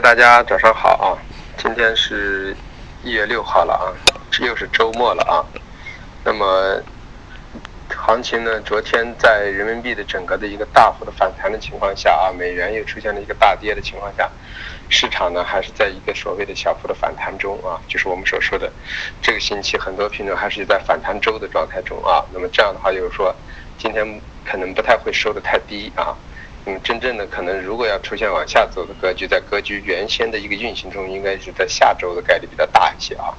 大家早上好啊！今天是一月六号了啊，这又是周末了啊。那么，行情呢？昨天在人民币的整个的一个大幅的反弹的情况下啊，美元又出现了一个大跌的情况下，市场呢还是在一个所谓的小幅的反弹中啊，就是我们所说的这个星期很多品种还是在反弹周的状态中啊。那么这样的话就是说，今天可能不太会收的太低啊。嗯，真正的可能，如果要出现往下走的格局，在格局原先的一个运行中，应该是在下周的概率比较大一些啊。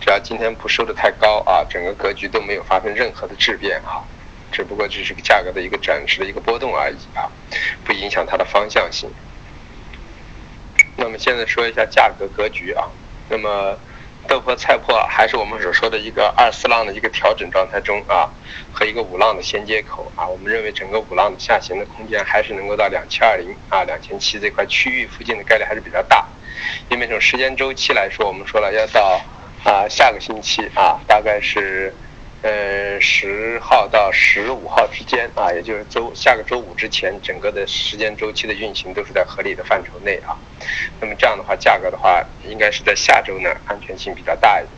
只要今天不收的太高啊，整个格局都没有发生任何的质变啊，只不过只是个价格的一个暂时的一个波动而已啊，不影响它的方向性。那么现在说一下价格格局啊，那么。豆粕、菜粕还是我们所说的一个二四浪的一个调整状态中啊，和一个五浪的衔接口啊，我们认为整个五浪的下行的空间还是能够到两千二零啊、两千七这块区域附近的概率还是比较大，因为从时间周期来说，我们说了要到啊下个星期啊，大概是。呃，十号到十五号之间啊，也就是周下个周五之前，整个的时间周期的运行都是在合理的范畴内啊。那么这样的话，价格的话，应该是在下周呢，安全性比较大一点。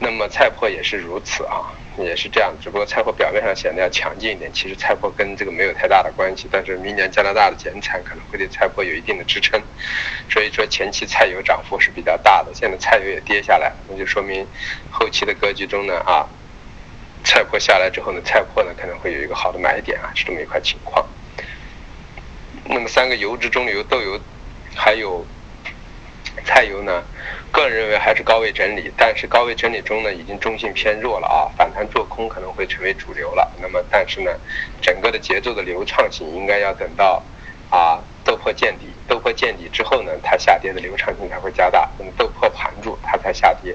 那么菜粕也是如此啊，也是这样，只不过菜粕表面上显得要强劲一点，其实菜粕跟这个没有太大的关系。但是明年加拿大的减产可能会对菜粕有一定的支撑，所以说前期菜油涨幅是比较大的，现在菜油也跌下来，那就说明后期的格局中呢啊。菜粕下来之后呢，菜粕呢可能会有一个好的买点啊，是这么一块情况。那么三个油脂中油豆油，还有菜油呢，个人认为还是高位整理，但是高位整理中呢，已经中性偏弱了啊，反弹做空可能会成为主流了。那么但是呢，整个的节奏的流畅性应该要等到啊。豆粕见底，豆粕见底之后呢，它下跌的流畅性才会加大。那么豆粕盘住，它才下跌。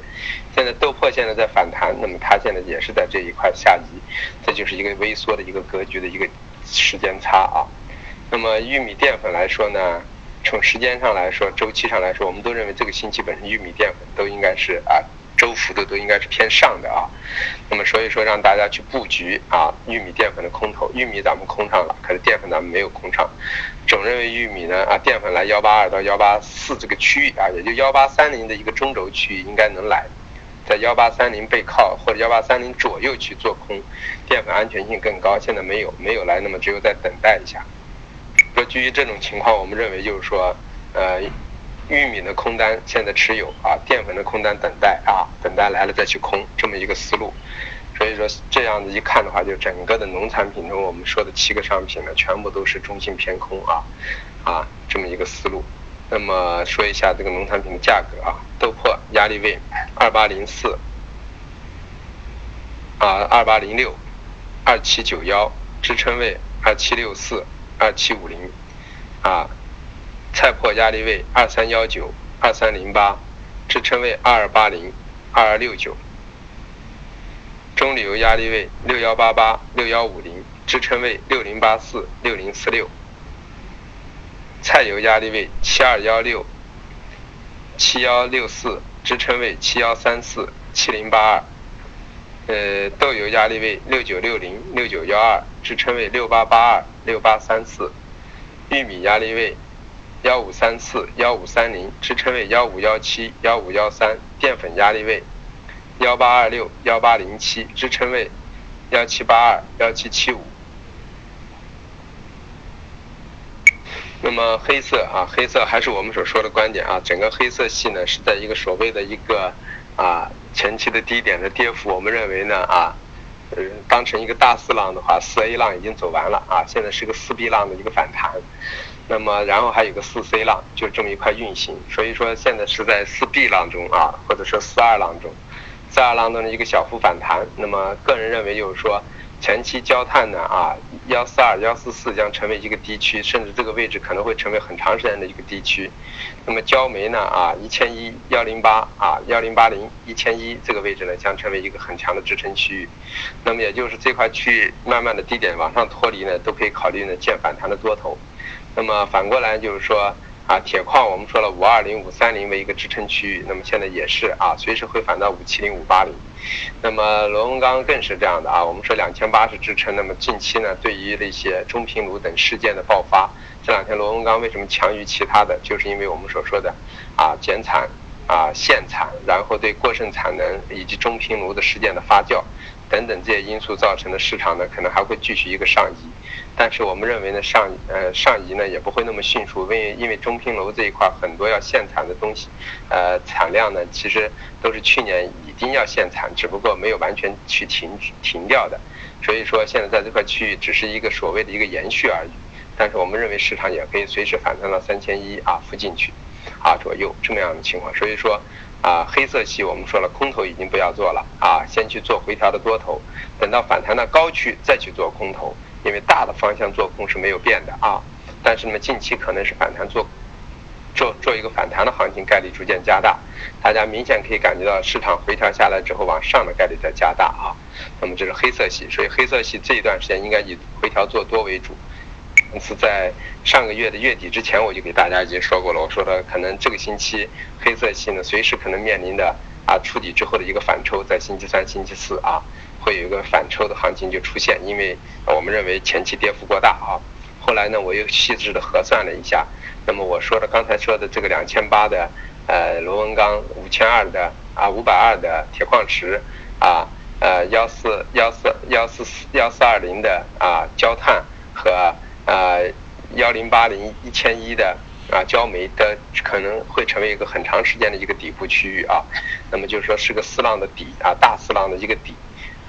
现在豆粕现在在反弹，那么它现在也是在这一块下移，这就是一个微缩的一个格局的一个时间差啊。那么玉米淀粉来说呢，从时间上来说，周期上来说，我们都认为这个星期本身玉米淀粉都应该是啊。周幅度都应该是偏上的啊，那么所以说让大家去布局啊，玉米淀粉的空头，玉米咱们空上了，可是淀粉咱们没有空上，总认为玉米呢啊，淀粉来幺八二到幺八四这个区域啊，也就幺八三零的一个中轴区域应该能来，在幺八三零背靠或者幺八三零左右去做空，淀粉安全性更高，现在没有没有来，那么只有再等待一下。说基于这种情况，我们认为就是说，呃。玉米的空单现在持有啊，淀粉的空单等待啊，等待来了再去空，这么一个思路。所以说这样子一看的话，就整个的农产品中，我们说的七个商品呢，全部都是中性偏空啊，啊，这么一个思路。那么说一下这个农产品的价格啊，豆粕压力位二八零四，啊二八零六，二七九幺，支撑位二七六四，二七五零，啊。菜粕压力位二三幺九二三零八，支撑位二二八零二二六九。中铝油压力位六幺八八六幺五零，支撑位六零八四六零四六。菜油压力位七二幺六七幺六四，支撑位七幺三四七零八二。呃，豆油压力位六九六零六九幺二，支撑位六八八二六八三四。玉米压力位。幺五三四幺五三零支撑位幺五幺七幺五幺三淀粉压力位幺八二六幺八零七支撑位幺七八二幺七七五。那么黑色啊，黑色还是我们所说的观点啊，整个黑色系呢是在一个所谓的一个啊前期的低点的跌幅，我们认为呢啊，当成一个大四浪的话，四 A 浪已经走完了啊，现在是个四 B 浪的一个反弹。那么，然后还有个四 C 浪，就这么一块运行，所以说现在是在四 B 浪中啊，或者说四二浪中，四二浪中的一个小幅反弹。那么，个人认为就是说，前期焦炭呢啊，幺四二、幺四四将成为一个低区，甚至这个位置可能会成为很长时间的一个低区。那么焦煤呢啊，一千一、幺零八啊、幺零八零、一千一这个位置呢，将成为一个很强的支撑区域。那么也就是这块区域慢慢的低点往上脱离呢，都可以考虑呢见反弹的多头。那么反过来就是说，啊，铁矿我们说了五二零、五三零为一个支撑区域，那么现在也是啊，随时会反到五七零、五八零。那么螺纹钢更是这样的啊，我们说两千八是支撑，那么近期呢，对于那些中频炉等事件的爆发，这两天螺纹钢为什么强于其他的？就是因为我们所说的啊减产啊限产，然后对过剩产能以及中频炉的事件的发酵等等这些因素造成的市场呢，可能还会继续一个上移。但是我们认为呢，上呃上移呢也不会那么迅速，因为因为中平楼这一块很多要限产的东西，呃产量呢其实都是去年已经要限产，只不过没有完全去停停掉的，所以说现在在这块区域只是一个所谓的一个延续而已。但是我们认为市场也可以随时反弹到三千一啊附近去，啊左右这么样的情况。所以说啊黑色系我们说了空头已经不要做了啊，先去做回调的多头，等到反弹到高区再去做空头。因为大的方向做空是没有变的啊，但是呢，近期可能是反弹做，做做一个反弹的行情概率逐渐加大，大家明显可以感觉到市场回调下来之后往上的概率在加大啊。那么这是黑色系，所以黑色系这一段时间应该以回调做多为主。是在上个月的月底之前，我就给大家已经说过了，我说的可能这个星期黑色系呢，随时可能面临的啊触底之后的一个反抽，在星期三、星期四啊。会有一个反抽的行情就出现，因为我们认为前期跌幅过大啊。后来呢，我又细致的核算了一下，那么我说的刚才说的这个两千八的呃螺纹钢，五千二的啊五百二的铁矿石啊呃幺四幺四幺四四幺四二零的啊焦炭和呃幺零八零一千一的啊焦煤的可能会成为一个很长时间的一个底部区域啊。那么就是说是个四浪的底啊大四浪的一个底。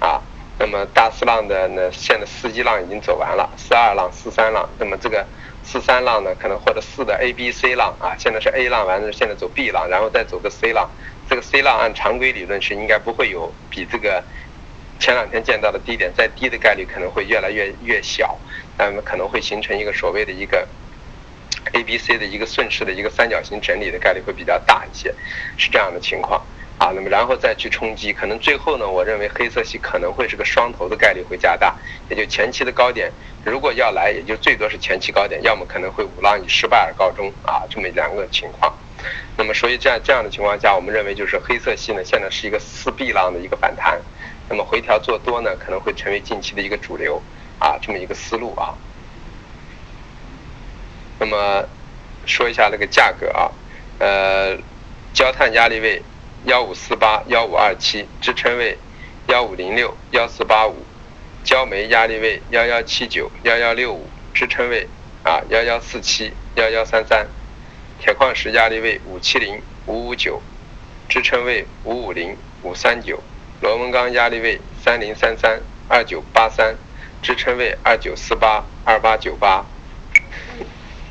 啊，那么大四浪的呢，现在四一浪已经走完了，四二浪、四三浪，那么这个四三浪呢，可能或者四的 A、B、C 浪啊，现在是 A 浪完了，现在走 B 浪，然后再走个 C 浪，这个 C 浪按常规理论是应该不会有比这个前两天见到的低点再低的概率可能会越来越越小，那么可能会形成一个所谓的一个 A、B、C 的一个顺势的一个三角形整理的概率会比较大一些，是这样的情况。啊，那么然后再去冲击，可能最后呢，我认为黑色系可能会是个双头的概率会加大，也就前期的高点如果要来，也就最多是前期高点，要么可能会五浪以失败而告终啊，这么两个情况。那么所以这样这样的情况下，我们认为就是黑色系呢现在是一个四 B 浪的一个反弹，那么回调做多呢可能会成为近期的一个主流啊，这么一个思路啊。那么说一下那个价格啊，呃，焦炭压力位。幺五四八幺五二七支撑位，幺五零六幺四八五，焦煤压力位幺幺七九幺幺六五支撑位啊幺幺四七幺幺三三，铁矿石压力位五七零五五九，支撑位五五零五三九，螺纹钢压力位三零三三二九八三，支撑位二九四八二八九八。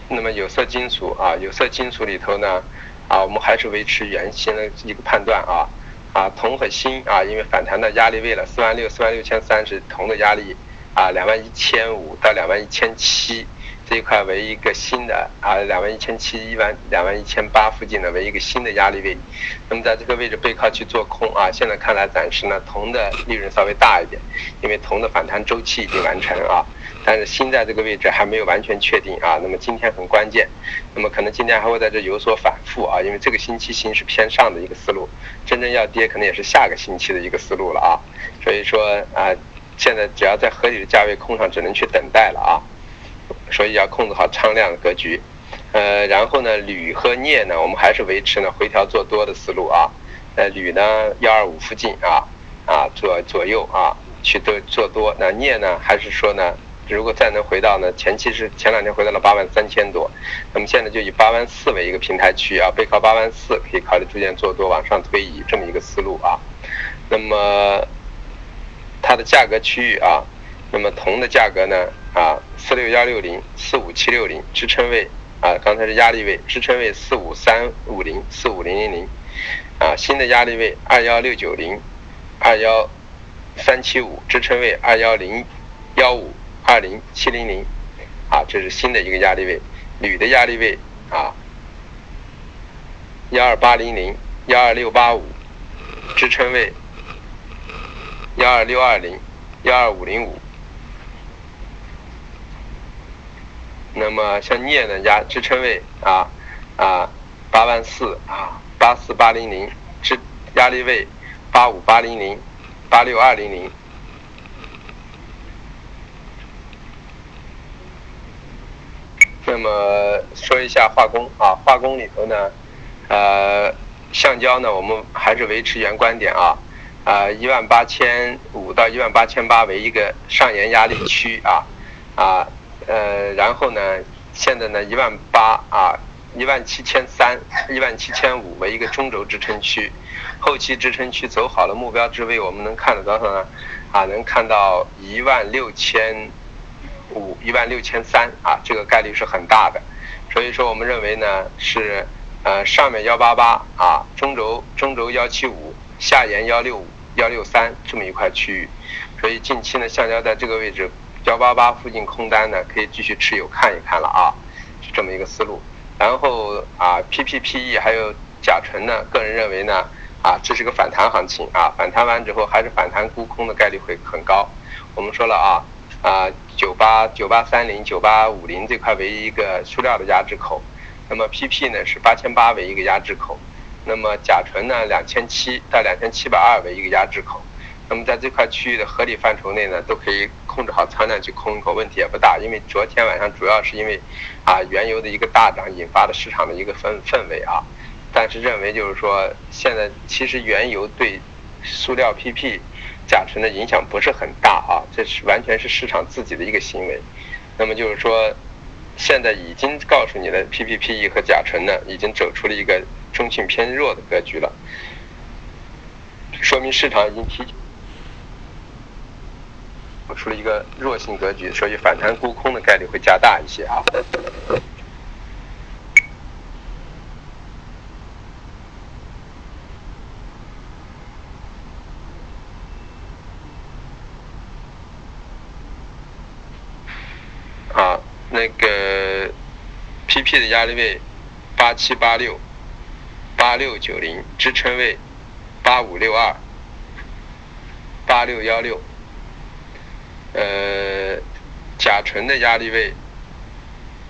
那么有色金属啊，有色金属里头呢。啊，我们还是维持原先的一个判断啊，啊，铜和锌啊，因为反弹的压力位了，四万六、四万六千三是铜的压力，啊，两万一千五到两万一千七这一块为一个新的啊，两万一千七一万两万一千八附近的为一个新的压力位，那么在这个位置背靠去做空啊，现在看来暂时呢，铜的利润稍微大一点，因为铜的反弹周期已经完成啊。但是锌在这个位置还没有完全确定啊，那么今天很关键，那么可能今天还会在这有所反复啊，因为这个星期锌是偏上的一个思路，真正要跌可能也是下个星期的一个思路了啊，所以说啊，现在只要在合理的价位空上，只能去等待了啊，所以要控制好仓量的格局，呃，然后呢，铝和镍呢，我们还是维持呢回调做多的思路啊，呃，铝呢幺二五附近啊啊左左右啊去做做多，那镍呢还是说呢？如果再能回到呢，前期是前两天回到了八万三千多，那么现在就以八万四为一个平台区啊，背靠八万四可以考虑逐渐做多往上推移这么一个思路啊。那么它的价格区域啊，那么铜的价格呢啊，四六幺六零、四五七六零支撑位啊，刚才是压力位，支撑位四五三五零、四五零零零啊，新的压力位二幺六九零、二幺三七五支撑位二幺零幺五。二零七零零，啊，这是新的一个压力位，铝的压力位啊，幺二八零零幺二六八五，支撑位幺二六二零幺二五零五。那么像镍呢，压支撑位啊，啊八万四啊八四八零零，支压力位八五八零零八六二零零。那么说一下化工啊，化工里头呢，呃，橡胶呢，我们还是维持原观点啊，啊，一万八千五到一万八千八为一个上沿压力区啊，啊，呃，然后呢，现在呢一万八啊，一万七千三、一万七千五为一个中轴支撑区，后期支撑区走好了，目标之位我们能看得到呢，啊，能看到一万六千。五一万六千三啊，这个概率是很大的，所以说我们认为呢是，呃上面幺八八啊，中轴中轴幺七五，下沿幺六五幺六三这么一块区域，所以近期呢橡胶在这个位置幺八八附近空单呢可以继续持有看一看了啊，是这么一个思路。然后啊 PPPE 还有甲醇呢，个人认为呢啊这是个反弹行情啊，反弹完之后还是反弹沽空的概率会很高。我们说了啊。啊，九八九八三零九八五零这块为一个塑料的压制口，那么 PP 呢是八千八为一个压制口，那么甲醇呢两千七到两千七百二为一个压制口，那么在这块区域的合理范畴内呢，都可以控制好仓量去空一口，问题也不大。因为昨天晚上主要是因为啊原油的一个大涨引发的市场的一个氛氛围啊，但是认为就是说现在其实原油对塑料 PP。甲醇的影响不是很大啊，这是完全是市场自己的一个行为。那么就是说，现在已经告诉你的 PPPE 和甲醇呢，已经走出了一个中性偏弱的格局了，说明市场已经提我出了一个弱性格局，所以反弹沽空的概率会加大一些啊。那个 PP 的压力位八七八六八六九零，支撑位八五六二八六幺六。呃，甲醇的压力位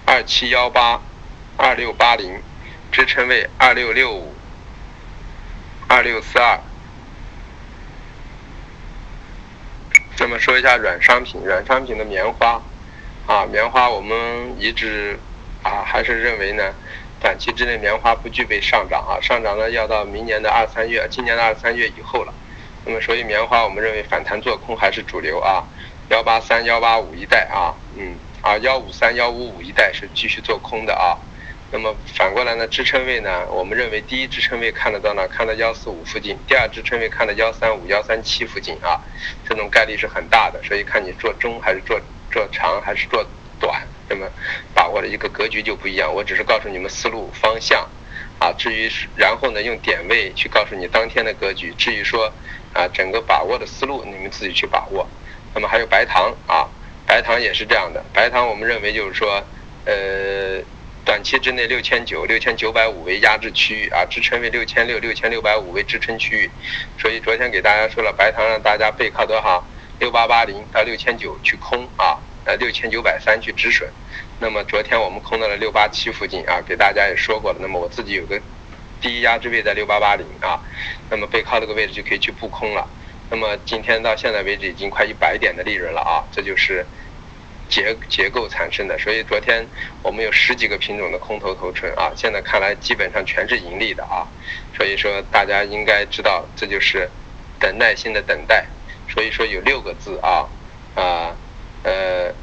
二七幺八二六八零，支撑位二六六五二六四二。那么说一下软商品，软商品的棉花。啊，棉花我们一直啊还是认为呢，短期之内棉花不具备上涨啊，上涨呢要到明年的二三月，今年的二三月以后了。那么所以棉花我们认为反弹做空还是主流啊，幺八三幺八五一带啊，嗯啊幺五三幺五五一带是继续做空的啊。那么反过来呢，支撑位呢，我们认为第一支撑位看得到呢，看到幺四五附近，第二支撑位看到幺三五幺三七附近啊，这种概率是很大的，所以看你做中还是做。做长还是做短，那么把握的一个格局就不一样。我只是告诉你们思路方向，啊，至于然后呢，用点位去告诉你当天的格局。至于说啊，整个把握的思路，你们自己去把握。那么还有白糖啊，白糖也是这样的。白糖我们认为就是说，呃，短期之内六千九、六千九百五为压制区域啊，支撑为六千六、六千六百五为支撑区域。所以昨天给大家说了，白糖让大家背靠多少？六八八零到六千九去空啊，呃六千九百三去止损。那么昨天我们空到了六八七附近啊，给大家也说过了。那么我自己有个第一压制位在六八八零啊，那么背靠这个位置就可以去布空了。那么今天到现在为止已经快一百点的利润了啊，这就是结结构产生的。所以昨天我们有十几个品种的空头头寸啊，现在看来基本上全是盈利的啊。所以说大家应该知道，这就是等耐心的等待。所以说有六个字啊，啊，呃，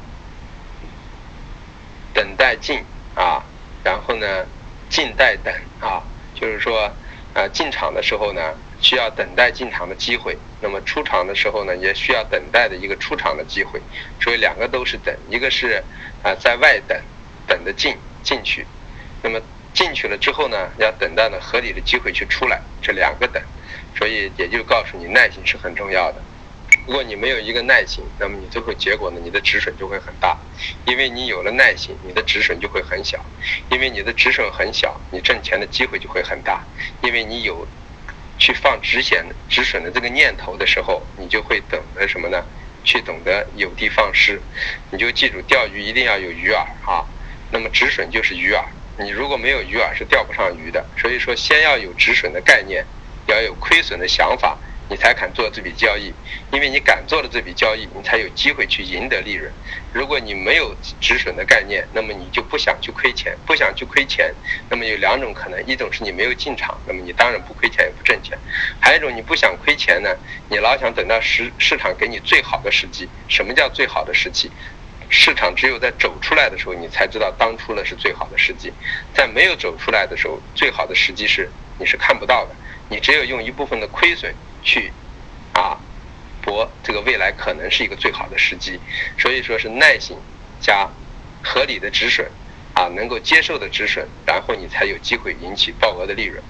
等待进啊，然后呢，静待等啊，就是说，呃，进场的时候呢，需要等待进场的机会；那么出场的时候呢，也需要等待的一个出场的机会。所以两个都是等，一个是啊，在外等，等的进进去；那么进去了之后呢，要等待呢合理的机会去出来，这两个等。所以也就告诉你，耐心是很重要的。如果你没有一个耐心，那么你最后结果呢？你的止损就会很大，因为你有了耐心，你的止损就会很小，因为你的止损很小，你挣钱的机会就会很大，因为你有去放止险止损的这个念头的时候，你就会懂得什么呢？去懂得有的放矢，你就记住钓鱼一定要有鱼饵啊，那么止损就是鱼饵，你如果没有鱼饵是钓不上鱼的。所以说，先要有止损的概念，要有亏损的想法。你才敢做这笔交易，因为你敢做了这笔交易，你才有机会去赢得利润。如果你没有止损的概念，那么你就不想去亏钱，不想去亏钱，那么有两种可能：一种是你没有进场，那么你当然不亏钱也不挣钱；还有一种你不想亏钱呢，你老想等到市市场给你最好的时机。什么叫最好的时机？市场只有在走出来的时候，你才知道当初呢是最好的时机；在没有走出来的时候，最好的时机是你是看不到的。你只有用一部分的亏损。去，啊，搏这个未来可能是一个最好的时机，所以说是耐心加合理的止损，啊，能够接受的止损，然后你才有机会引起爆额的利润。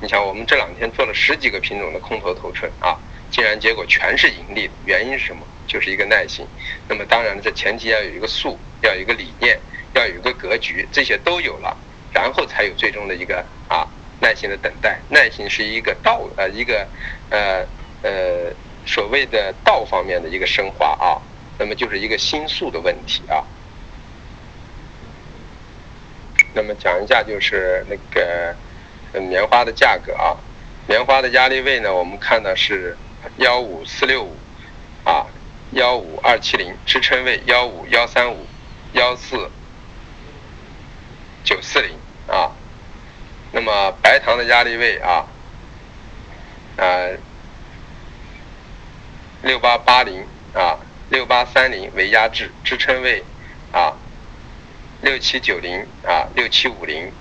你想，我们这两天做了十几个品种的空头头寸啊，竟然结果全是盈利的，原因是什么？就是一个耐心。那么当然，这前提要有一个数，要有一个理念，要有一个格局，这些都有了，然后才有最终的一个啊。耐心的等待，耐心是一个道呃一个呃呃所谓的道方面的一个升华啊，那么就是一个心术的问题啊。那么讲一下就是那个棉花的价格啊，棉花的压力位呢，我们看到是幺五四六五啊，幺五二七零，支撑位幺五幺三五，幺四九四零啊。那么白糖的压力位啊，呃，六八八零啊，六八三零为压制支撑位啊，六七九零啊，六七五零